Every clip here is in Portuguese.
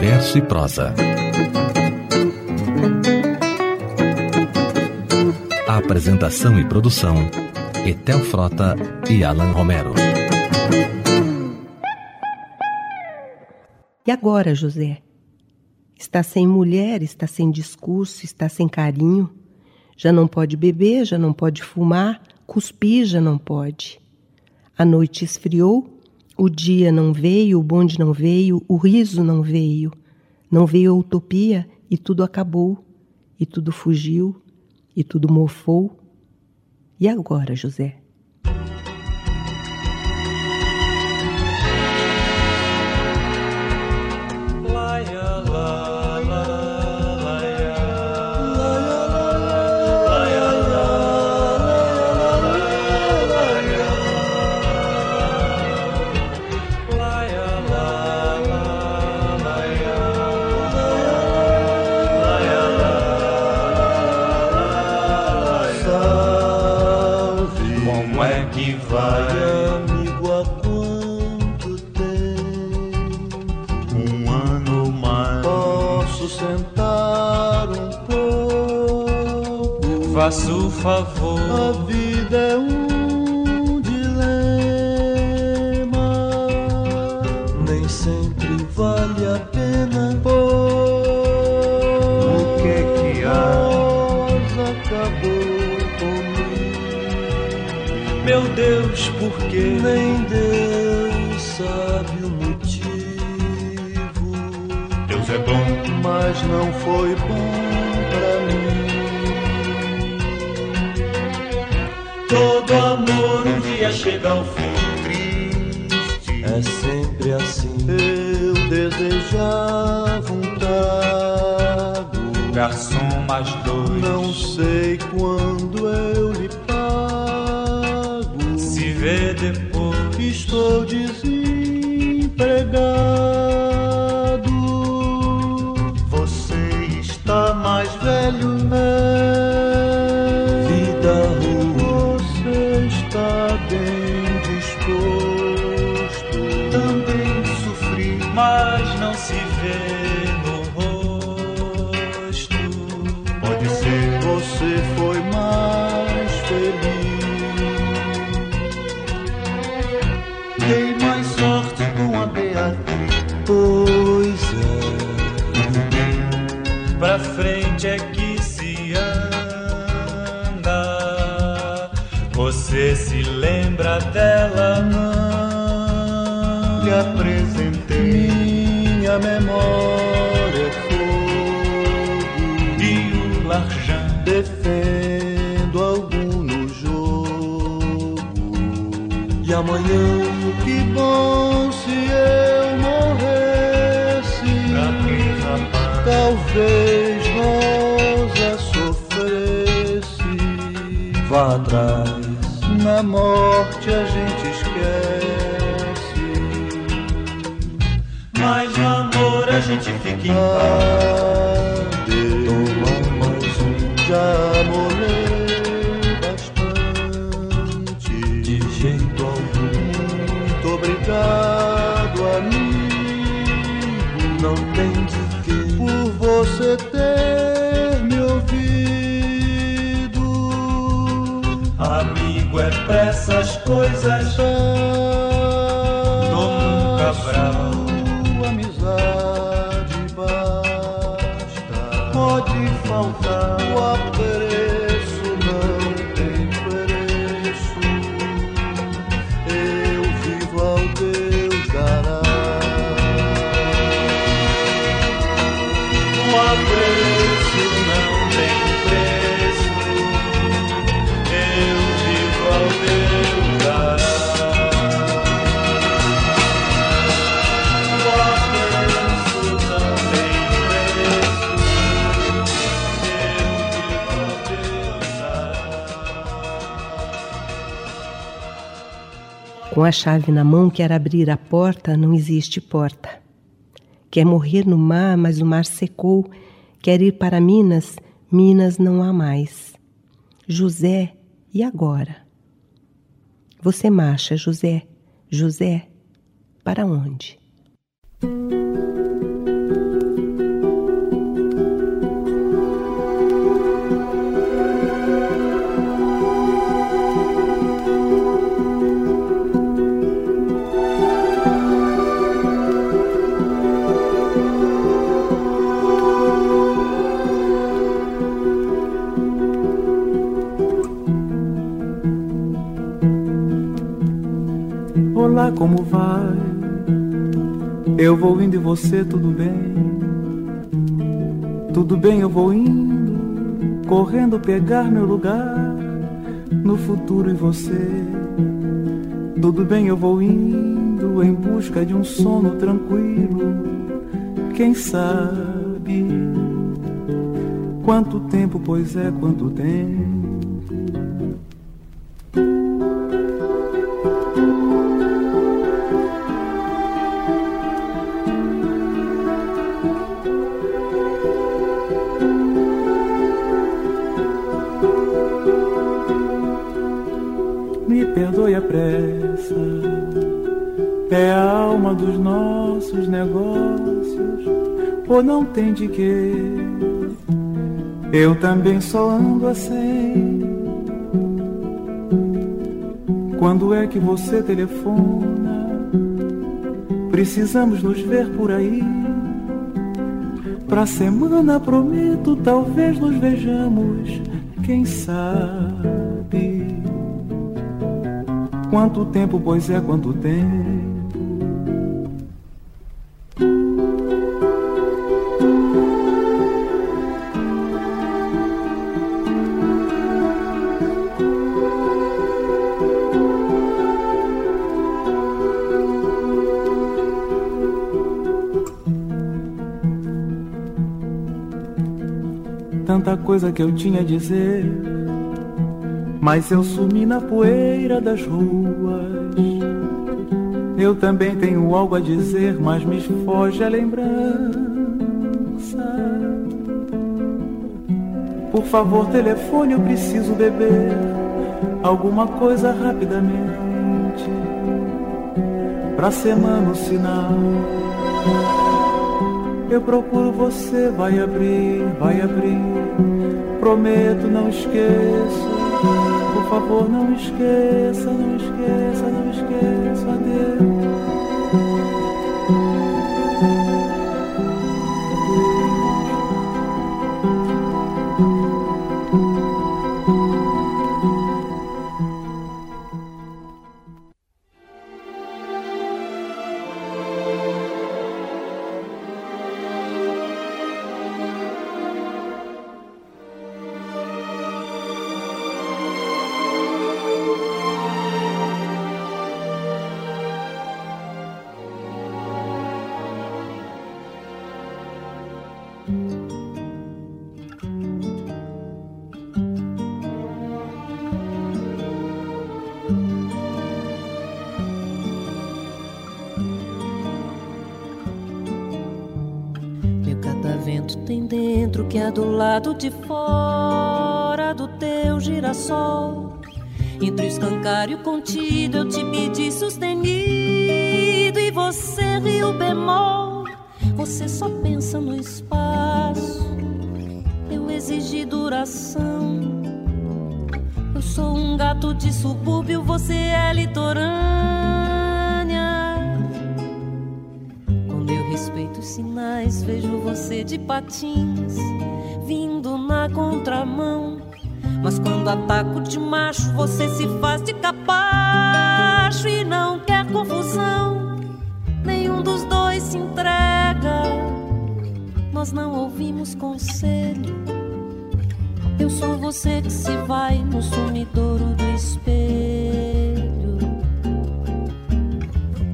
verso e prosa. A apresentação e produção: Etel Frota e Alan Romero. E agora, José? Está sem mulher, está sem discurso, está sem carinho. Já não pode beber, já não pode fumar, cuspir já não pode. A noite esfriou, o dia não veio, o bonde não veio, o riso não veio. Não veio a utopia e tudo acabou, e tudo fugiu, e tudo mofou. E agora, José? Favor. A vida é um dilema, nem sempre vale a pena. o que que há? acabou comigo. Meu Deus, por que nem Deus sabe o motivo? Deus é bom, mas não foi bom pra mim. Todo amor um dia chega ao fim triste. É sempre assim. Eu desejava um trago. Garçom mais dois. Não sei quando eu lhe pago. Se vê depois. Estou desempregado. É que se anda. Você se lembra dela? Não lhe apresentei. Minha memória é fogo. E o Larjan defendo algum no jogo. E amanhã, que bom se eu morresse. Pra que, rapaz? Talvez Atrás, na morte a gente esquece. Mas no amor a gente fica em paz. Essas coisas. Dou um cabral. Com a chave na mão, quer abrir a porta, não existe porta. Quer morrer no mar, mas o mar secou. Quer ir para Minas, Minas não há mais. José, e agora? Você marcha, José. José, para onde? Como vai. Eu vou indo e você, tudo bem? Tudo bem, eu vou indo, correndo pegar meu lugar no futuro e você. Tudo bem, eu vou indo em busca de um sono tranquilo. Quem sabe quanto tempo, pois é, quanto tempo. Tem de? Eu também só ando assim. Quando é que você telefona? Precisamos nos ver por aí. Pra semana prometo, talvez nos vejamos, quem sabe? Quanto tempo, pois é, quanto tempo? Tanta coisa que eu tinha a dizer, mas eu sumi na poeira das ruas. Eu também tenho algo a dizer, mas me foge a lembrança. Por favor, telefone, eu preciso beber alguma coisa rapidamente. Pra semana o sinal. Eu procuro você, vai abrir, vai abrir. Prometo, não esqueço. Por favor, não esqueça, não esqueça, eu te pedi sustenido e você riu bemol. Você só pensa no espaço, eu exigi duração. Eu sou um gato de subúrbio, você é litorânea. Quando eu respeito os sinais, vejo você de patins, vindo na contramão. Mas quando ataco de macho, você se faz de e não quer confusão. Nenhum dos dois se entrega. Nós não ouvimos conselho. Eu sou você que se vai no sumidouro do espelho.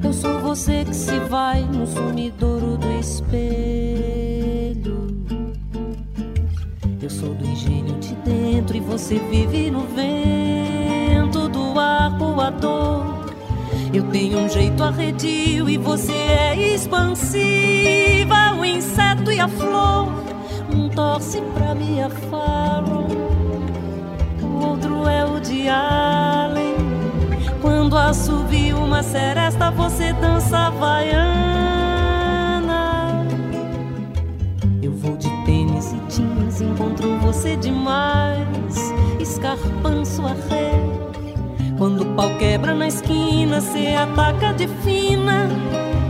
Eu sou você que se vai no sumidouro do espelho. Eu sou do engenho de dentro e você vive no vento do ar voador. Eu tenho um jeito arredio e você é expansiva, o inseto e a flor. Um torce pra minha fala, o outro é o de Allen. Quando assovia uma seresta, você dança havaiana. Eu vou de tênis e jeans, encontro você demais, escarpando sua ré. Quando o pau quebra na esquina, cê ataca de fina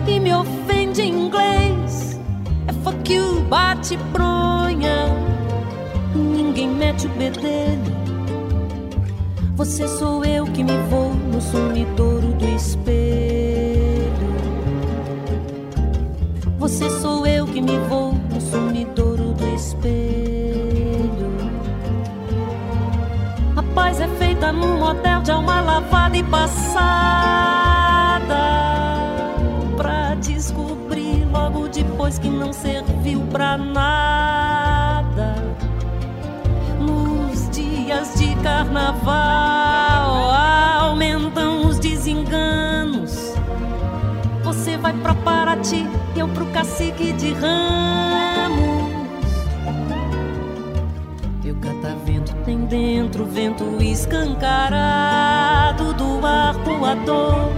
e me ofende em inglês. É fuck you, bate bronha. Ninguém mete o bedelho. Você sou eu que me vou no sumidouro do espelho. Você sou eu que me vou no sumidouro do espelho. Paz é feita num motel de alma lavada e passada. Pra descobrir logo depois que não serviu pra nada. Nos dias de carnaval aumentam os desenganos. Você vai pra Paraty, eu pro cacique de ramos. Tem dentro vento escancarado do arpoador.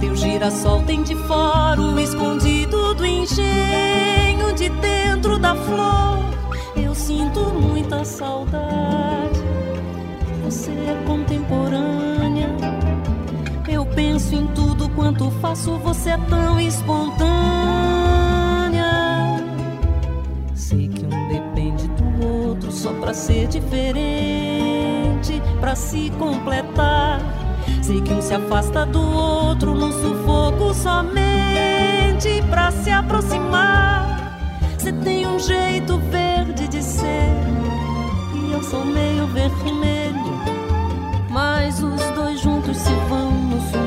Teu girassol tem de fora o escondido do engenho de dentro da flor. Eu sinto muita saudade. Você é contemporânea. Eu penso em tudo quanto faço, você é tão espontânea. Só pra ser diferente, pra se completar. Sei que um se afasta do outro num sufoco somente pra se aproximar. Você tem um jeito verde de ser e eu sou meio vermelho. Mas os dois juntos se vão no sumidouro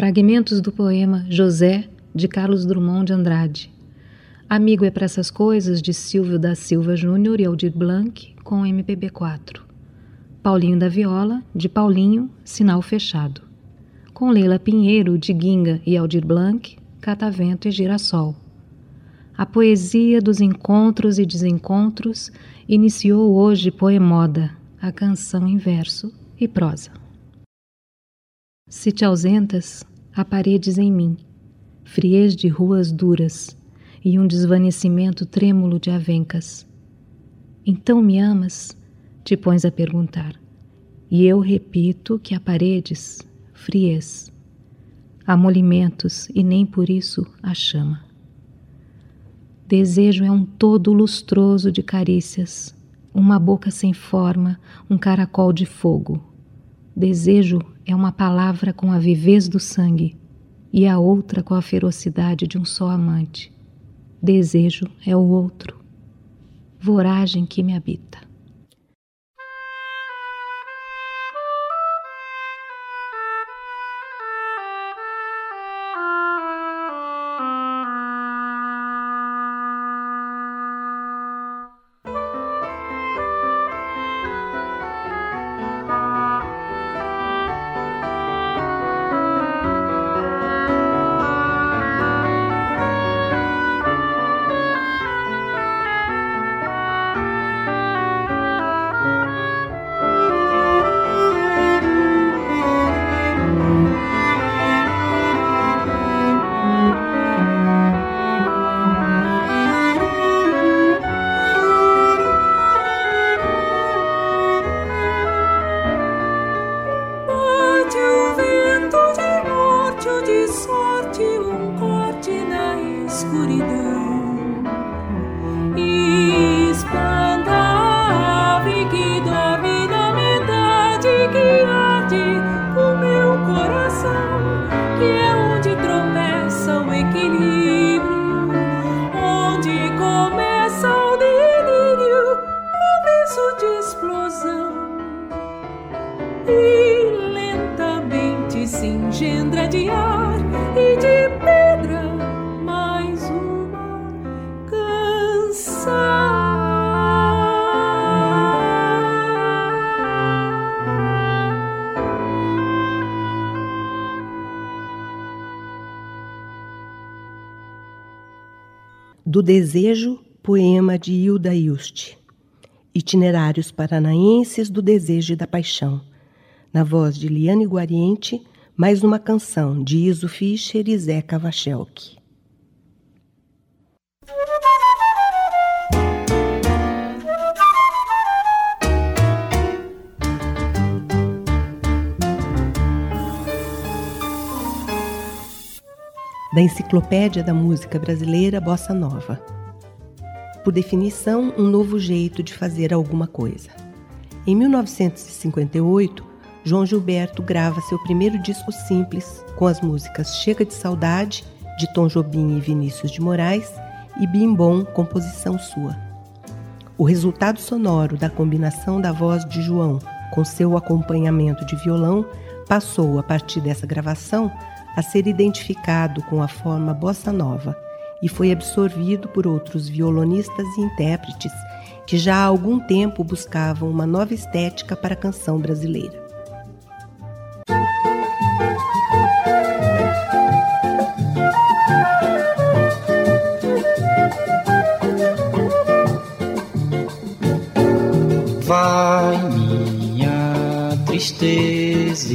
Fragmentos do poema José, de Carlos Drummond de Andrade. Amigo é para essas coisas, de Silvio da Silva Júnior e Aldir Blanc, com MPB4. Paulinho da Viola, de Paulinho, Sinal Fechado. Com Leila Pinheiro, de Guinga e Aldir Blanc, Catavento e Girassol. A poesia dos encontros e desencontros iniciou hoje Poemoda, a canção em verso e prosa. Se te ausentas, há paredes em mim, friez de ruas duras e um desvanecimento trêmulo de avencas. Então me amas? Te pões a perguntar. E eu repito que há paredes, friez, amolimentos e nem por isso a chama. Desejo é um todo lustroso de carícias, uma boca sem forma, um caracol de fogo. Desejo é uma palavra com a vivez do sangue e a outra com a ferocidade de um só amante. Desejo é o outro, voragem que me habita. Do Desejo, poema de Hilda Ilst. Itinerários paranaenses do desejo e da paixão. Na voz de Liane Guariente, mais uma canção de Iso Fischer e Zé Cavachelk. Da Enciclopédia da Música Brasileira Bossa Nova. Por definição, um novo jeito de fazer alguma coisa. Em 1958, João Gilberto grava seu primeiro disco simples com as músicas Chega de Saudade, de Tom Jobim e Vinícius de Moraes, e Bim Bom, composição sua. O resultado sonoro da combinação da voz de João com seu acompanhamento de violão passou, a partir dessa gravação, a ser identificado com a forma bossa nova e foi absorvido por outros violonistas e intérpretes que já há algum tempo buscavam uma nova estética para a canção brasileira. Vai minha tristeza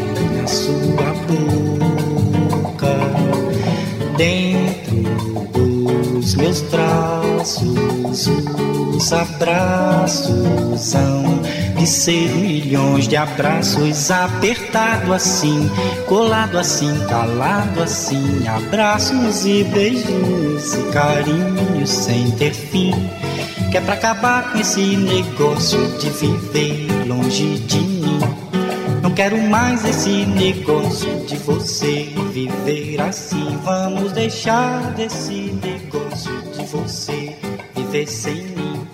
Dentro dos meus braços, os abraços hão de ser milhões de abraços apertado assim, colado assim, calado assim, abraços e beijinhos e carinhos sem ter fim. Que é pra acabar com esse negócio de viver longe de mim. Não quero mais esse negócio de você viver assim. Vamos deixar desse negócio de você viver sem mim.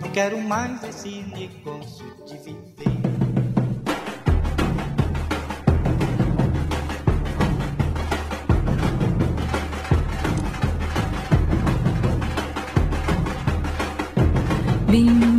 Não quero mais esse negócio de viver. Bim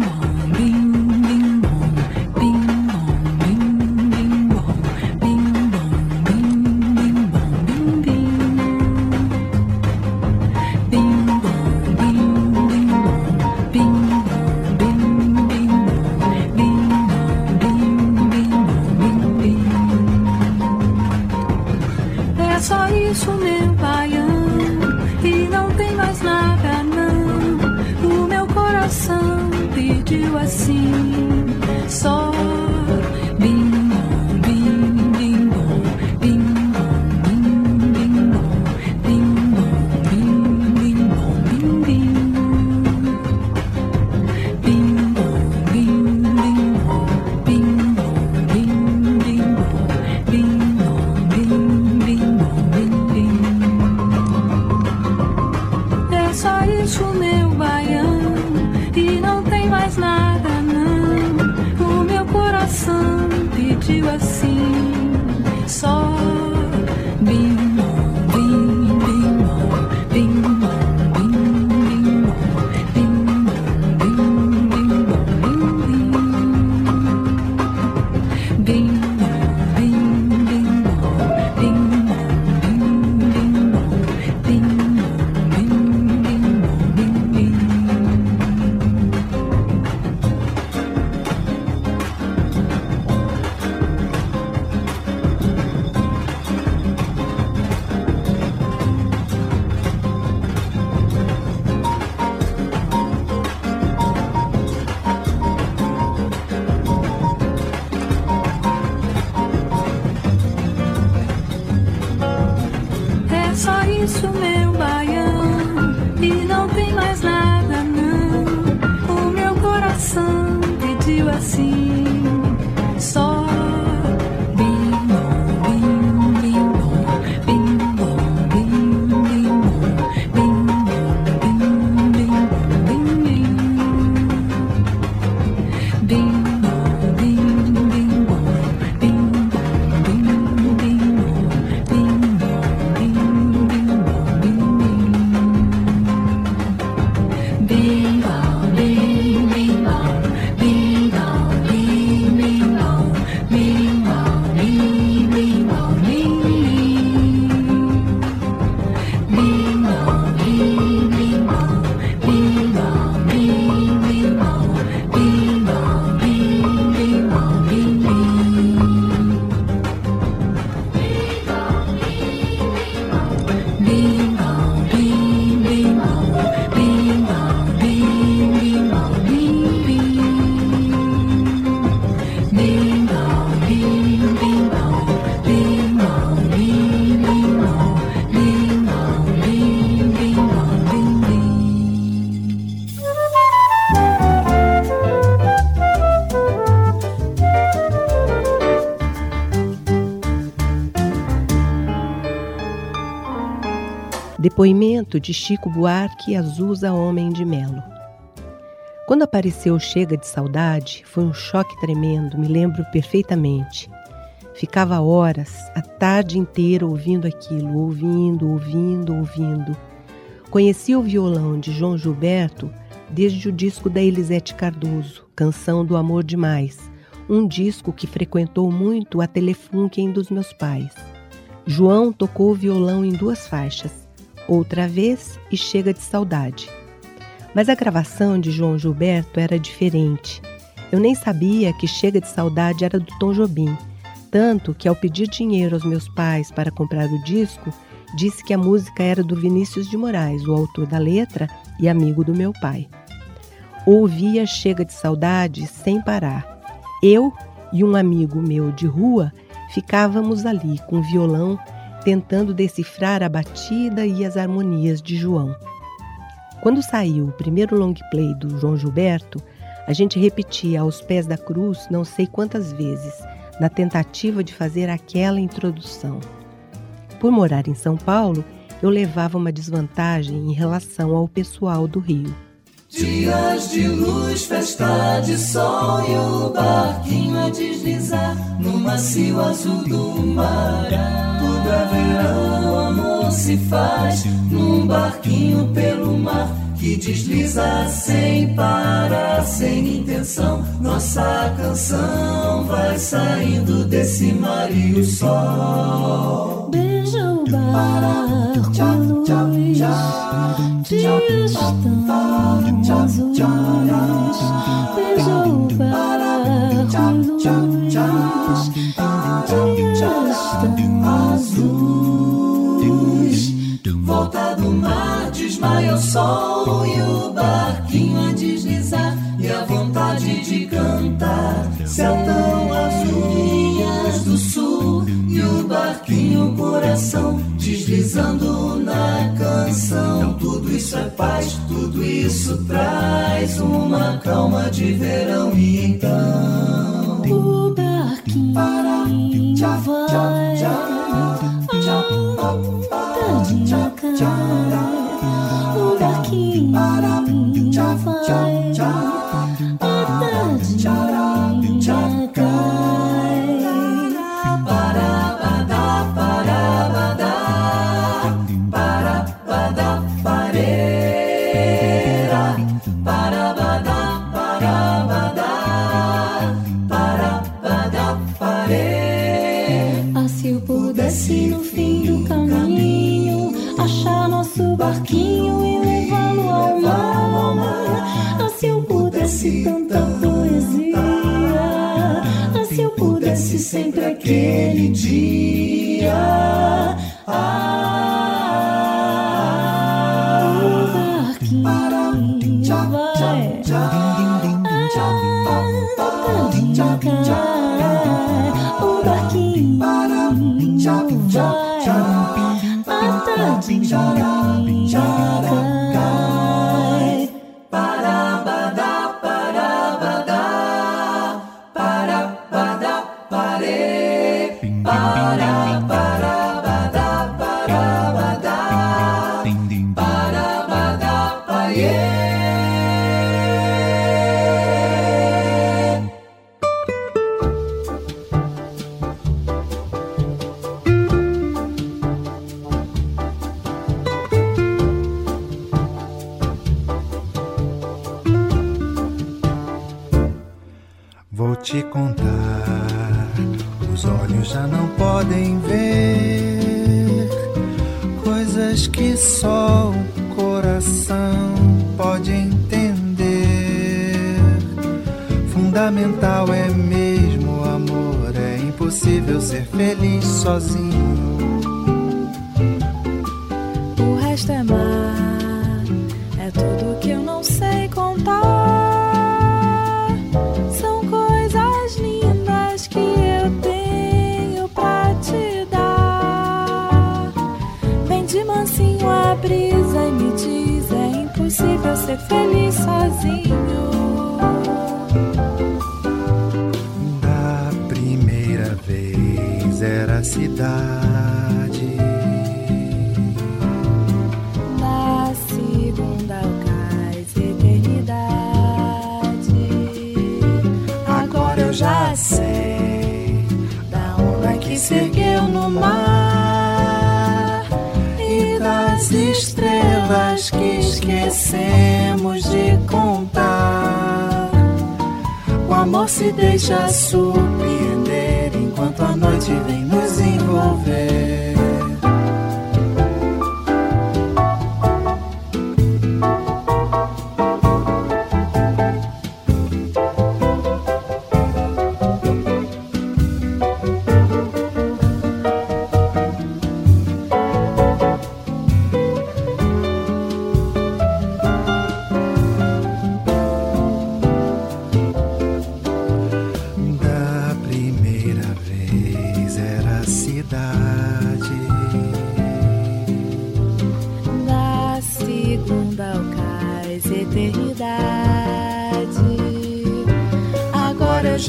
Depoimento de Chico Buarque Azusa Homem de Melo. Quando apareceu Chega de Saudade, foi um choque tremendo, me lembro perfeitamente. Ficava horas, a tarde inteira ouvindo aquilo, ouvindo, ouvindo, ouvindo. Conheci o violão de João Gilberto desde o disco da Elisete Cardoso, Canção do Amor Demais, um disco que frequentou muito a Telefunken dos meus pais. João tocou o violão em duas faixas, Outra Vez e Chega de Saudade. Mas a gravação de João Gilberto era diferente. Eu nem sabia que Chega de Saudade era do Tom Jobim, tanto que ao pedir dinheiro aos meus pais para comprar o disco, disse que a música era do Vinícius de Moraes, o autor da letra e amigo do meu pai. Ouvia Chega de Saudade sem parar. Eu e um amigo meu de rua ficávamos ali com violão tentando decifrar a batida e as harmonias de João. Quando saiu o primeiro long play do João Gilberto, a gente repetia aos pés da cruz não sei quantas vezes, na tentativa de fazer aquela introdução. Por morar em São Paulo, eu levava uma desvantagem em relação ao pessoal do Rio. Dias de luz, festa de sol e o barquinho a deslizar no macio azul do mar. Tudo é verão, o amor se faz num barquinho pelo mar que desliza sem parar, sem intenção. Nossa canção vai saindo desse mar e o sol. Beija o barco, luz, dias tão azuis. Beija o barco, luz, dias tão azuis. Volta do mar, desmaia o sol e o barquinho a deslizar. E a vontade de cantar, céu tão azul, do sul. E o barquinho, coração, deslizando na canção. Tudo isso é paz, tudo isso traz uma calma de verão. E então. O barquinho vai Tadinho cai O barquinho Tadinho Fundamental é mesmo o amor, é impossível ser feliz sozinho. O resto é mar, é tudo que eu não sei contar. São coisas lindas que eu tenho pra te dar. Vem de mansinho a brisa e me diz: é impossível ser feliz sozinho. Cidade. Na segunda cais eternidade. Agora eu já sei da onda que se ergueu no mar e das estrelas que esquecemos de contar. O amor se deixa surpreender enquanto a noite vem nos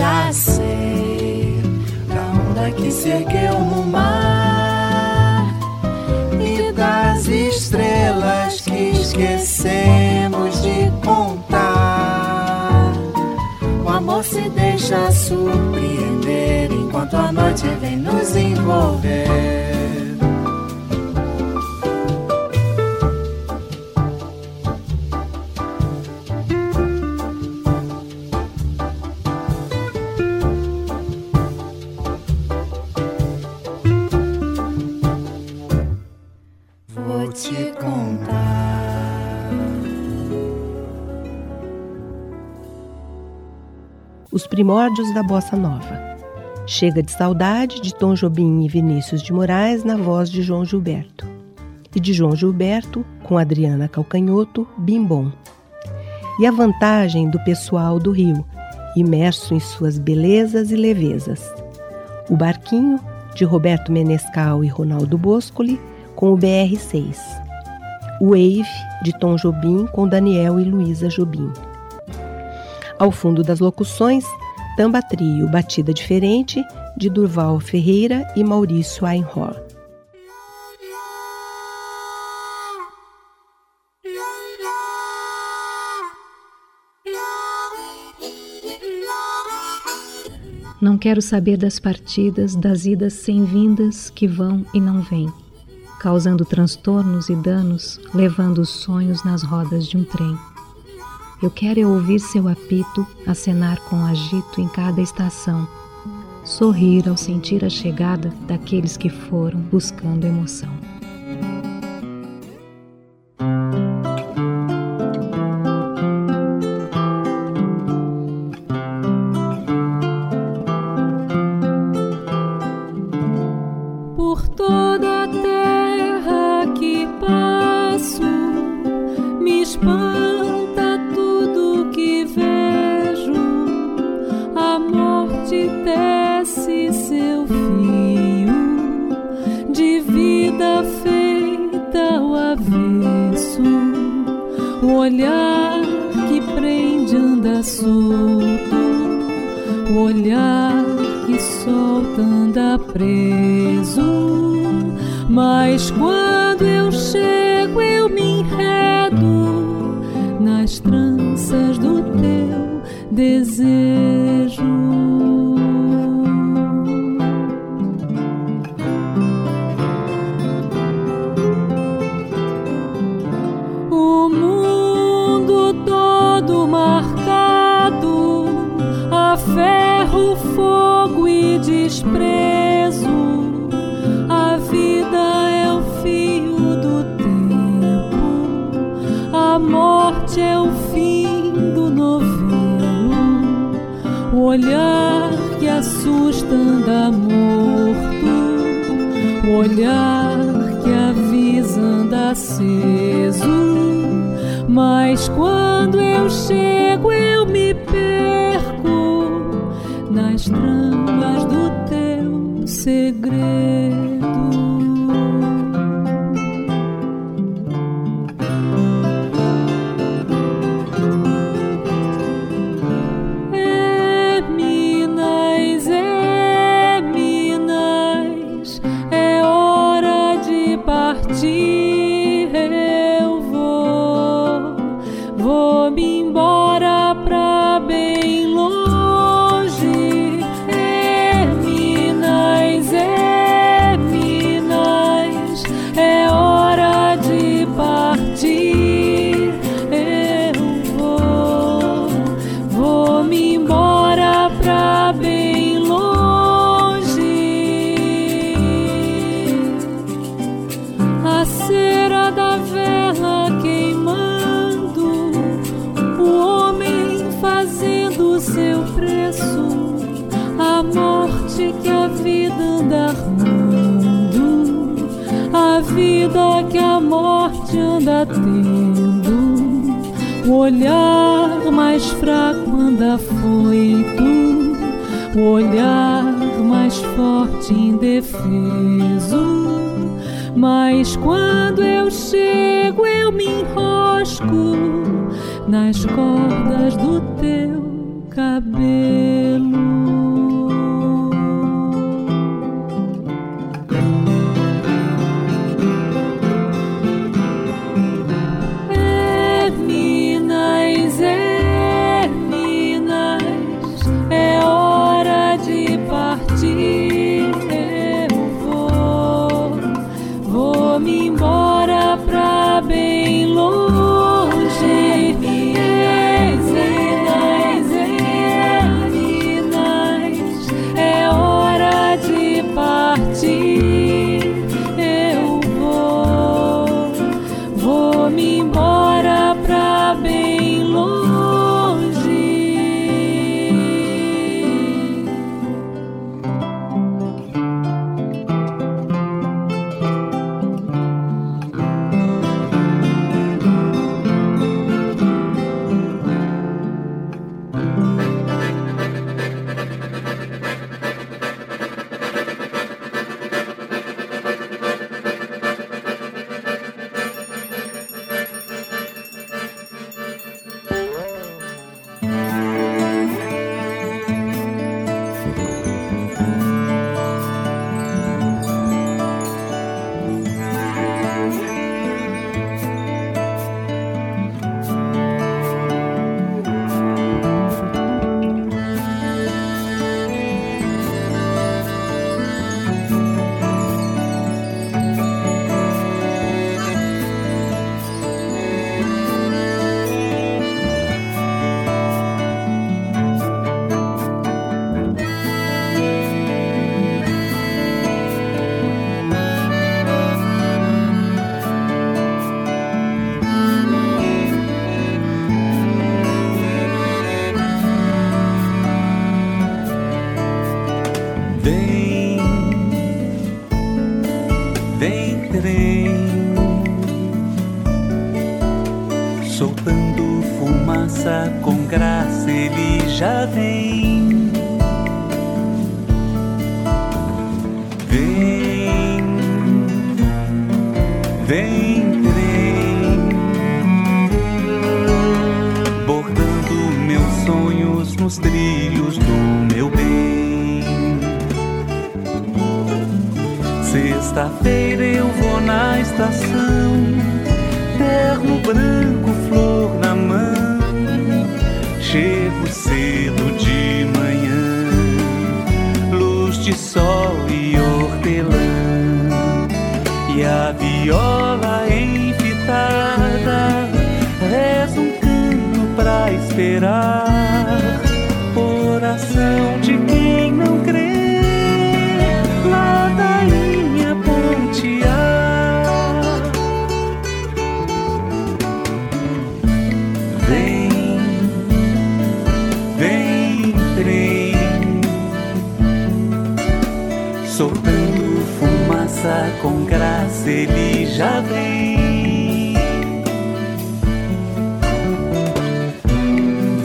já sei da onda que se ergueu no mar e das estrelas que esquecemos de contar. O amor se deixa surpreender enquanto a noite vem nos envolver. Primórdios da bossa nova. Chega de saudade de Tom Jobim e Vinícius de Moraes na voz de João Gilberto. E de João Gilberto com Adriana Calcanhoto, Bimbom. E a vantagem do pessoal do Rio, imerso em suas belezas e levezas. O Barquinho, de Roberto Menescal e Ronaldo Boscoli, com o BR-6. O Wave, de Tom Jobim, com Daniel e Luísa Jobim. Ao fundo das locuções, Tamba Trio, Batida Diferente, de Durval Ferreira e Maurício Einhorn. Não quero saber das partidas, das idas sem vindas que vão e não vêm, causando transtornos e danos, levando os sonhos nas rodas de um trem. Eu quero é ouvir seu apito acenar com agito em cada estação, sorrir ao sentir a chegada daqueles que foram buscando emoção. Soltando fumaça com graça, ele já vem. Vem, vem, trem, bordando meus sonhos nos trilhos do meu bem. Sexta-feira eu vou na estação terno branco flor. Chego cedo de manhã, luz de sol e hortelã, e a viola enfitada reza um canto pra esperar. Com graça, ele já vem.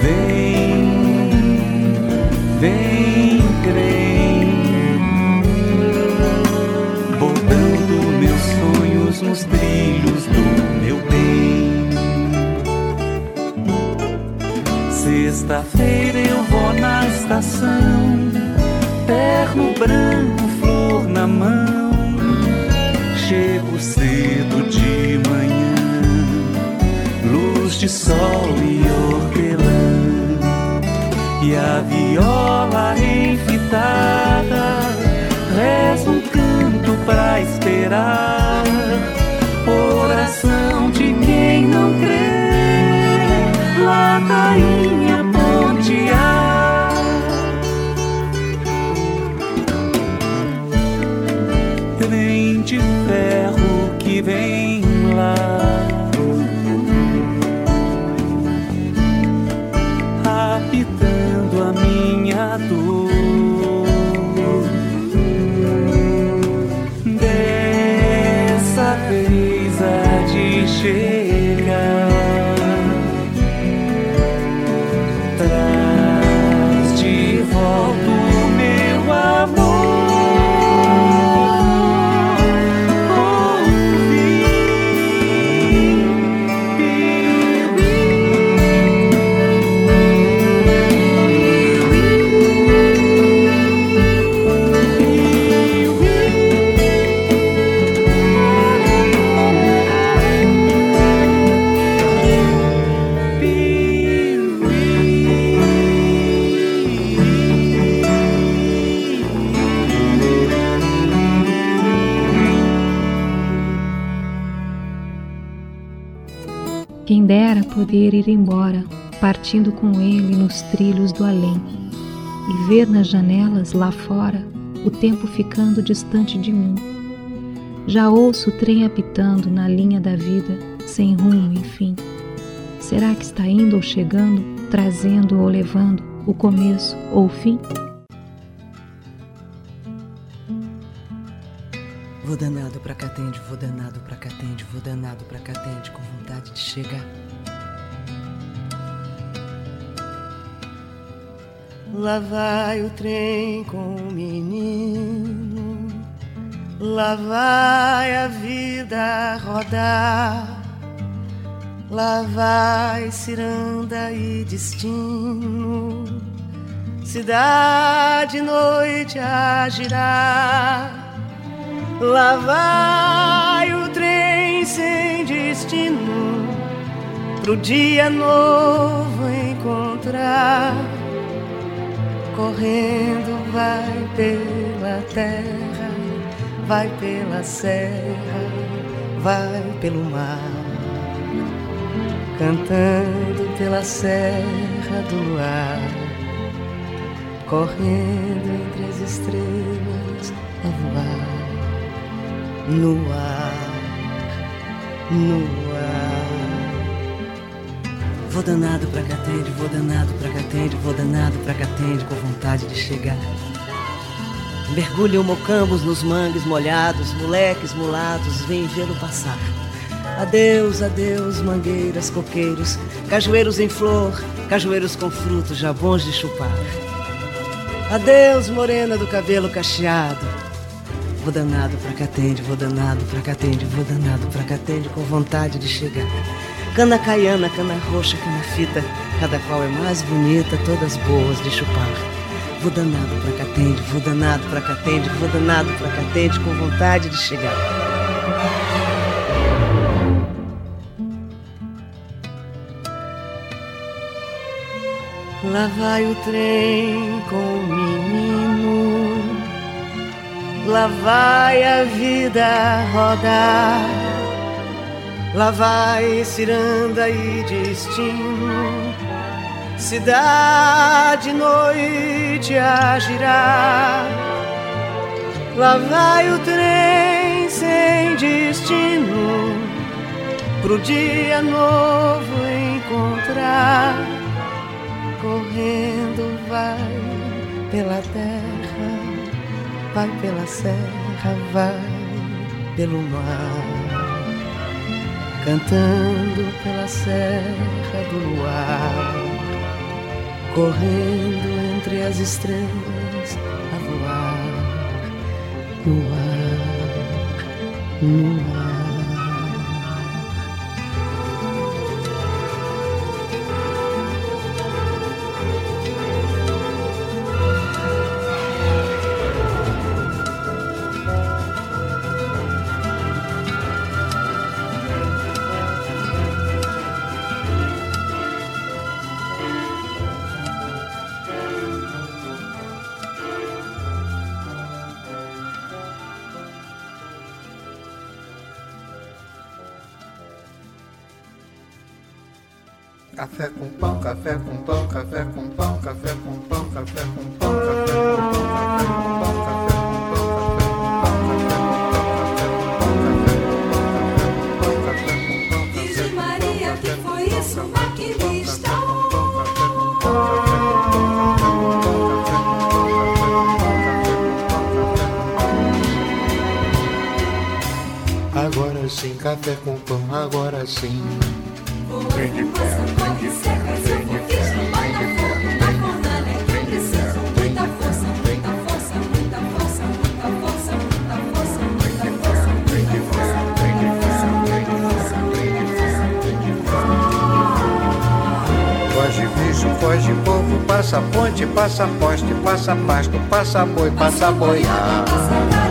Vem, vem, trem, botando meus sonhos nos trilhos do meu bem. Sexta-feira eu vou na estação, terno branco, flor na mão. E a viola enfitada reza um canto pra esperar. Oração de quem não crê, ladainha poder ir embora, partindo com ele nos trilhos do além, e ver nas janelas lá fora o tempo ficando distante de mim. Já ouço o trem apitando na linha da vida, sem rumo, enfim. Será que está indo ou chegando, trazendo ou levando o começo ou o fim? Vou danado pra Catende, vou danado pra Catende, vou danado pra Catende, com vontade de chegar. Lá vai o trem com o menino, lá vai a vida rodar, lá vai ciranda e destino, cidade noite a girar. Lá vai o trem sem destino, pro dia novo encontrar. Correndo vai pela terra, vai pela serra, vai pelo mar. Cantando pela serra do luar, correndo entre as estrelas a voar no ar, no ar. Vou danado pra Catende, vou danado pra Catende, vou danado pra Catende, com vontade de chegar. Mergulham mocambos nos mangues molhados, moleques mulatos, vêm vê-lo passar. Adeus, adeus, mangueiras, coqueiros, cajueiros em flor, cajueiros com frutos já bons de chupar. Adeus, morena do cabelo cacheado. Vou danado pra Catende, vou danado pra Catende, vou danado pra Catende, com vontade de chegar. Cana caiana, cana roxa, cana fita, cada qual é mais bonita, todas boas de chupar. Vou danado pra Catende, vou danado pra Catende, vou danado pra Catende, com vontade de chegar. Lá vai o trem com o menino, lá vai a vida rodar Lá vai ciranda e destino, cidade noite a girar. Lá vai o trem sem destino, pro dia novo encontrar. Correndo vai pela terra, vai pela serra, vai pelo mar cantando pela serra do luar, correndo entre as estrelas a voar no ar, no ar. café com pão agora sim. Vem de ferro, vem de ferro, vem de ferro, vem de ferro, vem de ferro, vem de ferro, vem de ferro vem de ferro vem de ferro vem de ferro vem de ferro, vem de ferro, vem de ferro, vem de ferro, vem de ferro. Foge bicho, foge povo, passa ponte, passa poste, passa pasto, passa boi, passa boiada.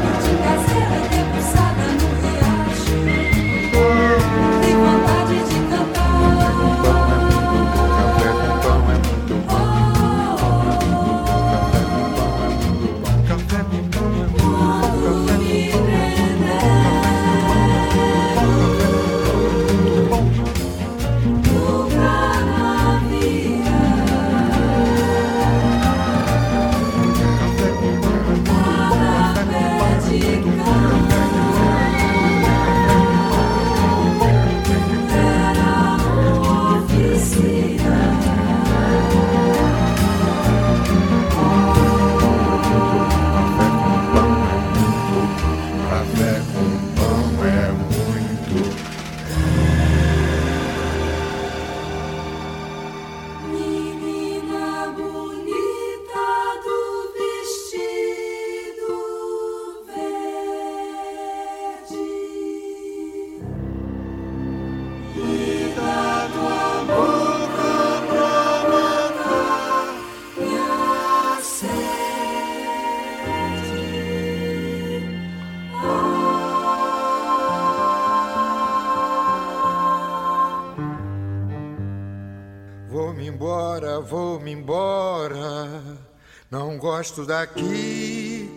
gosto daqui,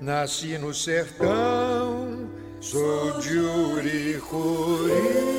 nasci no sertão, sou de Uricuri.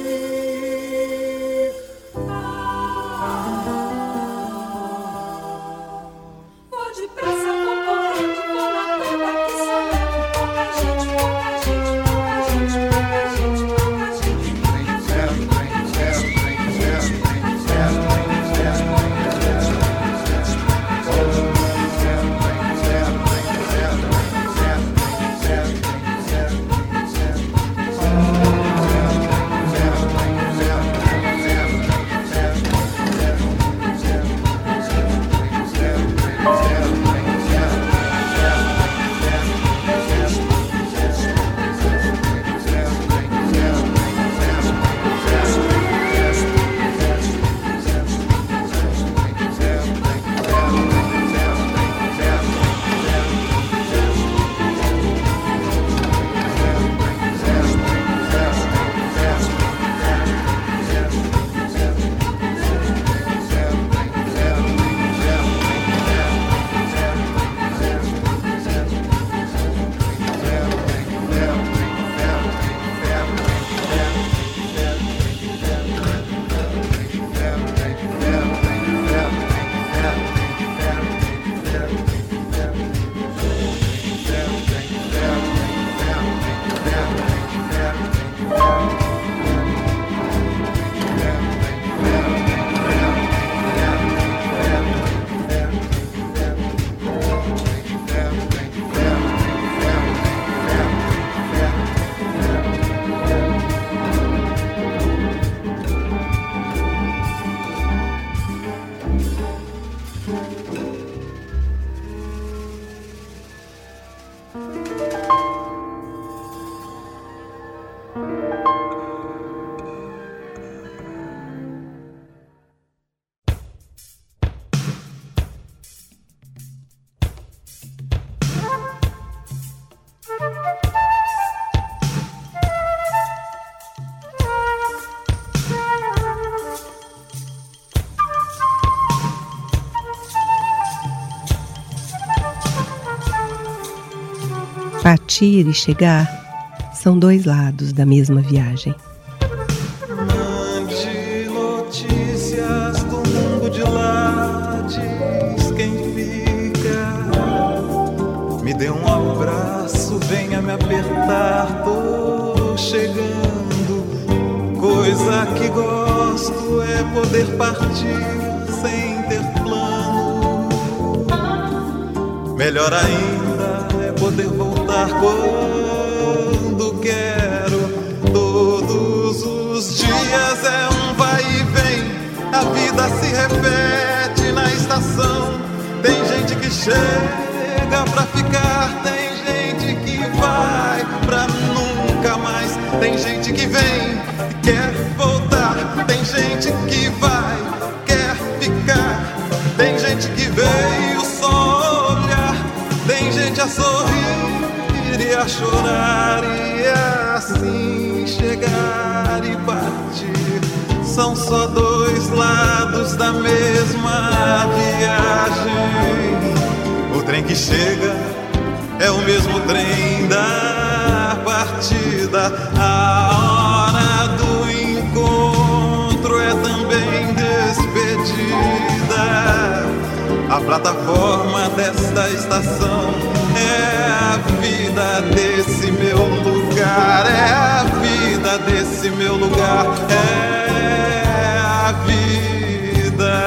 Partir e chegar são dois lados da mesma viagem. Mande notícias do mundo de lá, diz quem fica. Me dê um abraço, venha me apertar, tô chegando. Coisa que gosto é poder partir Tem gente que chega pra ficar, tem gente que vai pra nunca mais. Tem gente que vem e quer voltar, tem gente que vai, quer ficar. Tem gente que veio só olhar, tem gente a sorrir e a chorar e assim chegar e partir. São só dois lados da mesma viagem. O trem que chega é o mesmo trem da partida. A hora do encontro é também despedida. A plataforma desta estação é a vida desse meu lugar, é a vida desse meu lugar, é vida.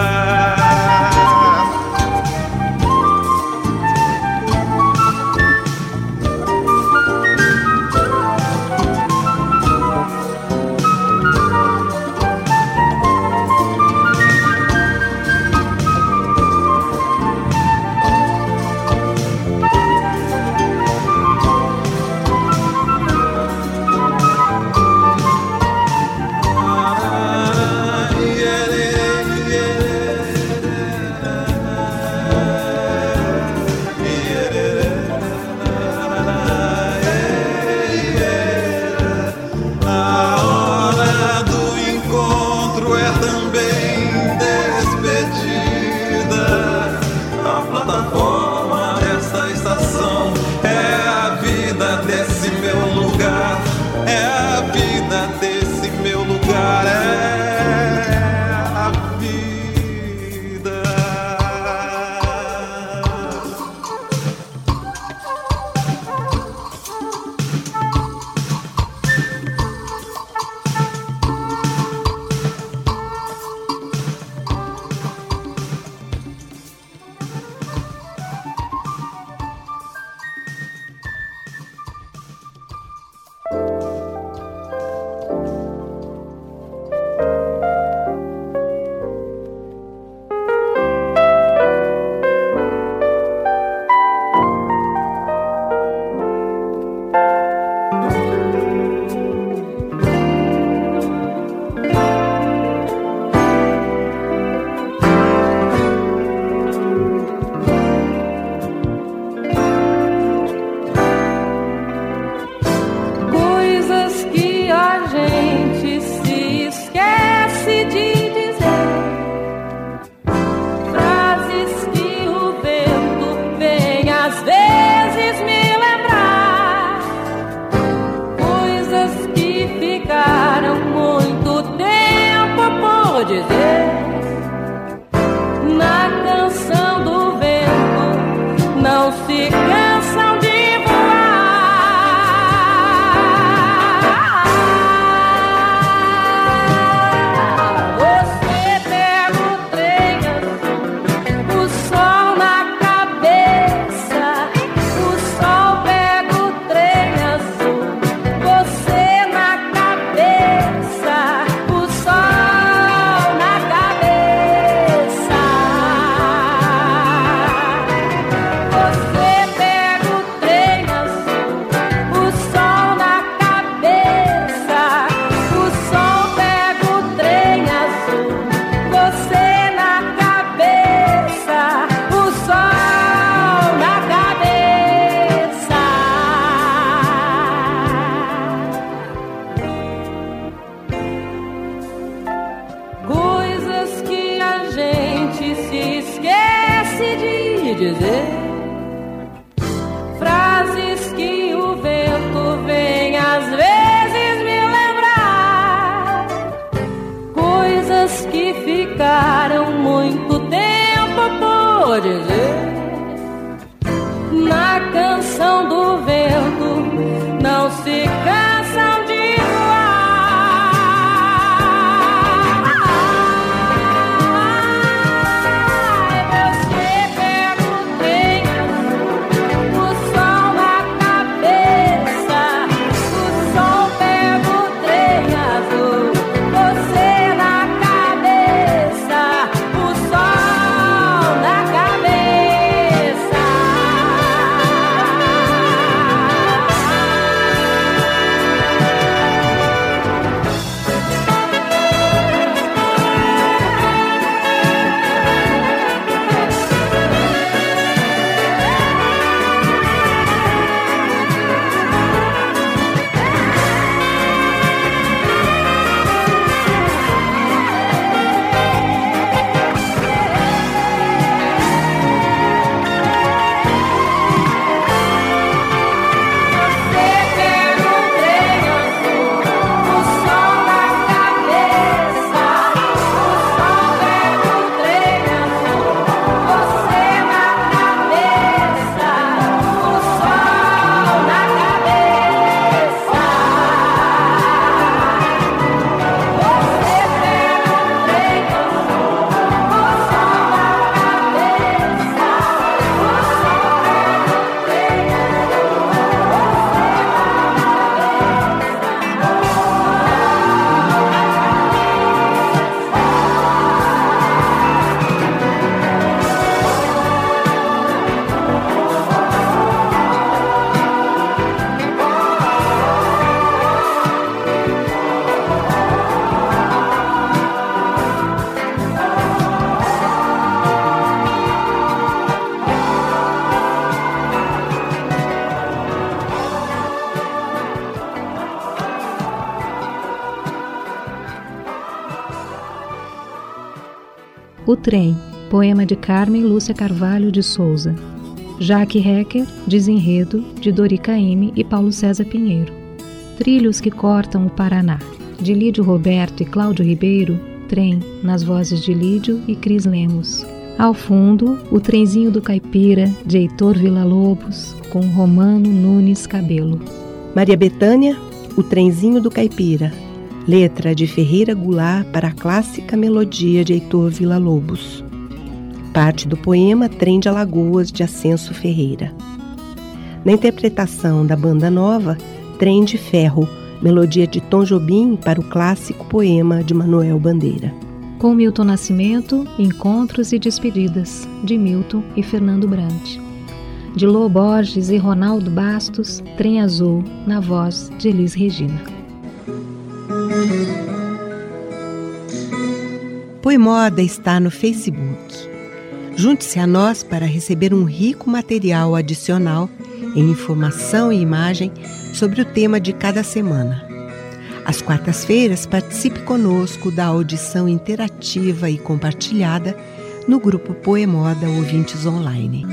Trem, poema de Carmen Lúcia Carvalho de Souza. Jaque Hecker, Desenredo, de Dori Caymmi e Paulo César Pinheiro. Trilhos que cortam o Paraná, de Lídio Roberto e Cláudio Ribeiro, Trem, nas vozes de Lídio e Cris Lemos. Ao fundo, o trenzinho do Caipira, de Heitor Villa-Lobos, com Romano Nunes Cabelo. Maria Betânia, O Trenzinho do Caipira. Letra de Ferreira Goulart para a clássica melodia de Heitor Villa-Lobos. Parte do poema Trem de Alagoas de Ascenso Ferreira. Na interpretação da banda nova, Trem de Ferro, melodia de Tom Jobim para o clássico poema de Manuel Bandeira. Com Milton Nascimento, Encontros e Despedidas, de Milton e Fernando Brant. De Lô Borges e Ronaldo Bastos, Trem Azul, na voz de Elis Regina. Poimoda está no Facebook. Junte-se a nós para receber um rico material adicional em informação e imagem sobre o tema de cada semana. Às quartas-feiras, participe conosco da audição interativa e compartilhada no grupo Poemoda Ouvintes Online.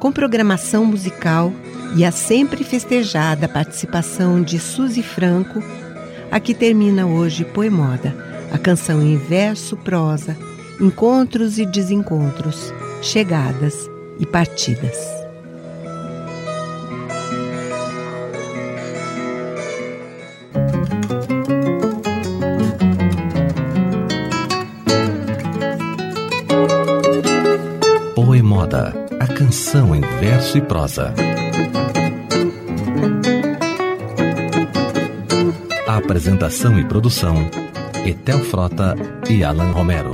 Com programação musical e a sempre festejada participação de Suzy Franco, aqui termina hoje Poemoda, a canção em verso, prosa, encontros e desencontros, chegadas e partidas. Poemoda, a canção em verso e prosa. Apresentação e produção, Etel Frota e Alan Romero.